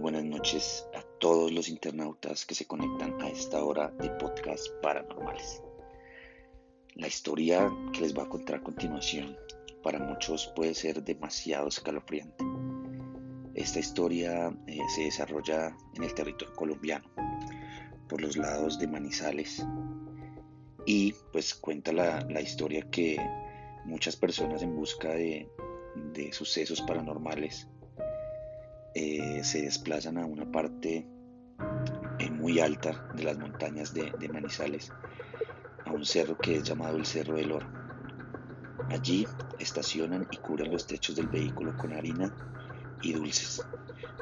buenas noches a todos los internautas que se conectan a esta hora de podcast paranormales. La historia que les voy a contar a continuación para muchos puede ser demasiado escalofriante. Esta historia eh, se desarrolla en el territorio colombiano, por los lados de Manizales, y pues cuenta la, historia que muchas personas en busca de, sucesos paranormales eh, se desplazan a una parte eh, muy alta de las montañas de, de Manizales, a un cerro que es llamado el Cerro del Oro. Allí estacionan y cubren los techos del vehículo con harina y dulces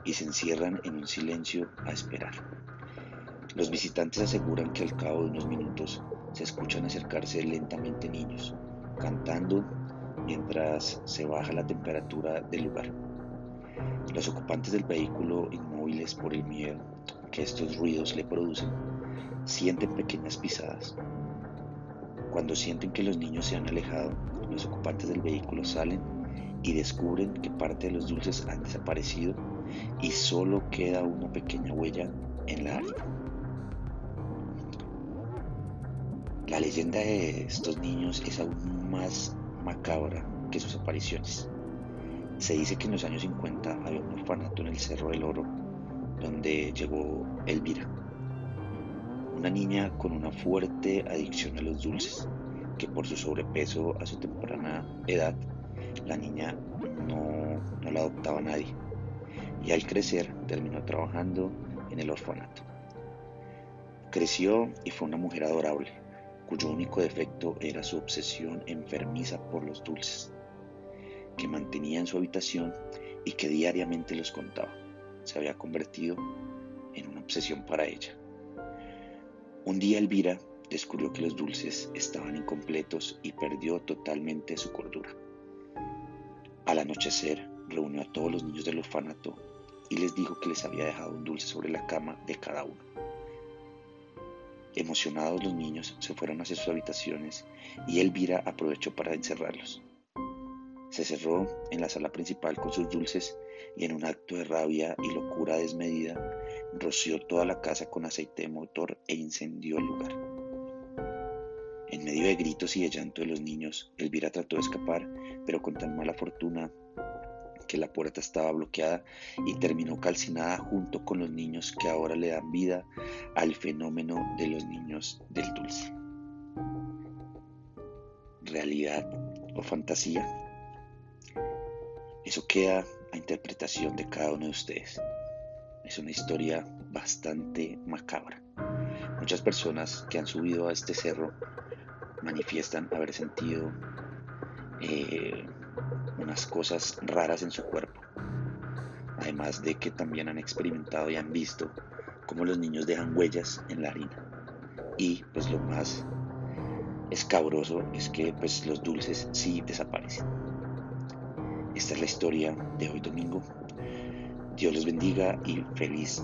y se encierran en un silencio a esperar. Los visitantes aseguran que al cabo de unos minutos se escuchan acercarse lentamente niños, cantando mientras se baja la temperatura del lugar. Los ocupantes del vehículo, inmóviles por el miedo que estos ruidos le producen, sienten pequeñas pisadas. Cuando sienten que los niños se han alejado, los ocupantes del vehículo salen y descubren que parte de los dulces han desaparecido y solo queda una pequeña huella en la harina. La leyenda de estos niños es aún más macabra que sus apariciones. Se dice que en los años 50 había un orfanato en el Cerro del Oro donde llegó Elvira, una niña con una fuerte adicción a los dulces, que por su sobrepeso a su temprana edad, la niña no, la adoptaba nadie, y al crecer terminó trabajando en el orfanato. Creció y fue una mujer adorable, cuyo único defecto era su obsesión enfermiza por los dulces, que mantenía en su habitación y que diariamente los contaba. Se había convertido en una obsesión para ella. Un día Elvira descubrió que los dulces estaban incompletos y perdió totalmente su cordura. Al anochecer reunió a todos los niños del orfanato y les dijo que les había dejado un dulce sobre la cama de cada uno. Emocionados los niños se fueron hacia sus habitaciones y Elvira aprovechó para encerrarlos. Se cerró en la sala principal con sus dulces y en un acto de rabia y locura desmedida roció toda la casa con aceite de motor e incendió el lugar. En medio de gritos y de llanto de los niños, Elvira trató de escapar, pero con tan mala fortuna que la puerta estaba bloqueada y terminó calcinada junto con los niños que ahora le dan vida al fenómeno de los niños del dulce. ¿Realidad o fantasía? Eso queda a interpretación de cada uno de ustedes. Es una historia bastante macabra. Muchas personas que han subido a este cerro manifiestan haber sentido eh, unas cosas raras en su cuerpo. Además de que también han experimentado y han visto cómo los niños dejan huellas en la harina. Y pues lo más escabroso es que pues los dulces sí desaparecen. Esta es la historia de hoy domingo. Dios los bendiga y feliz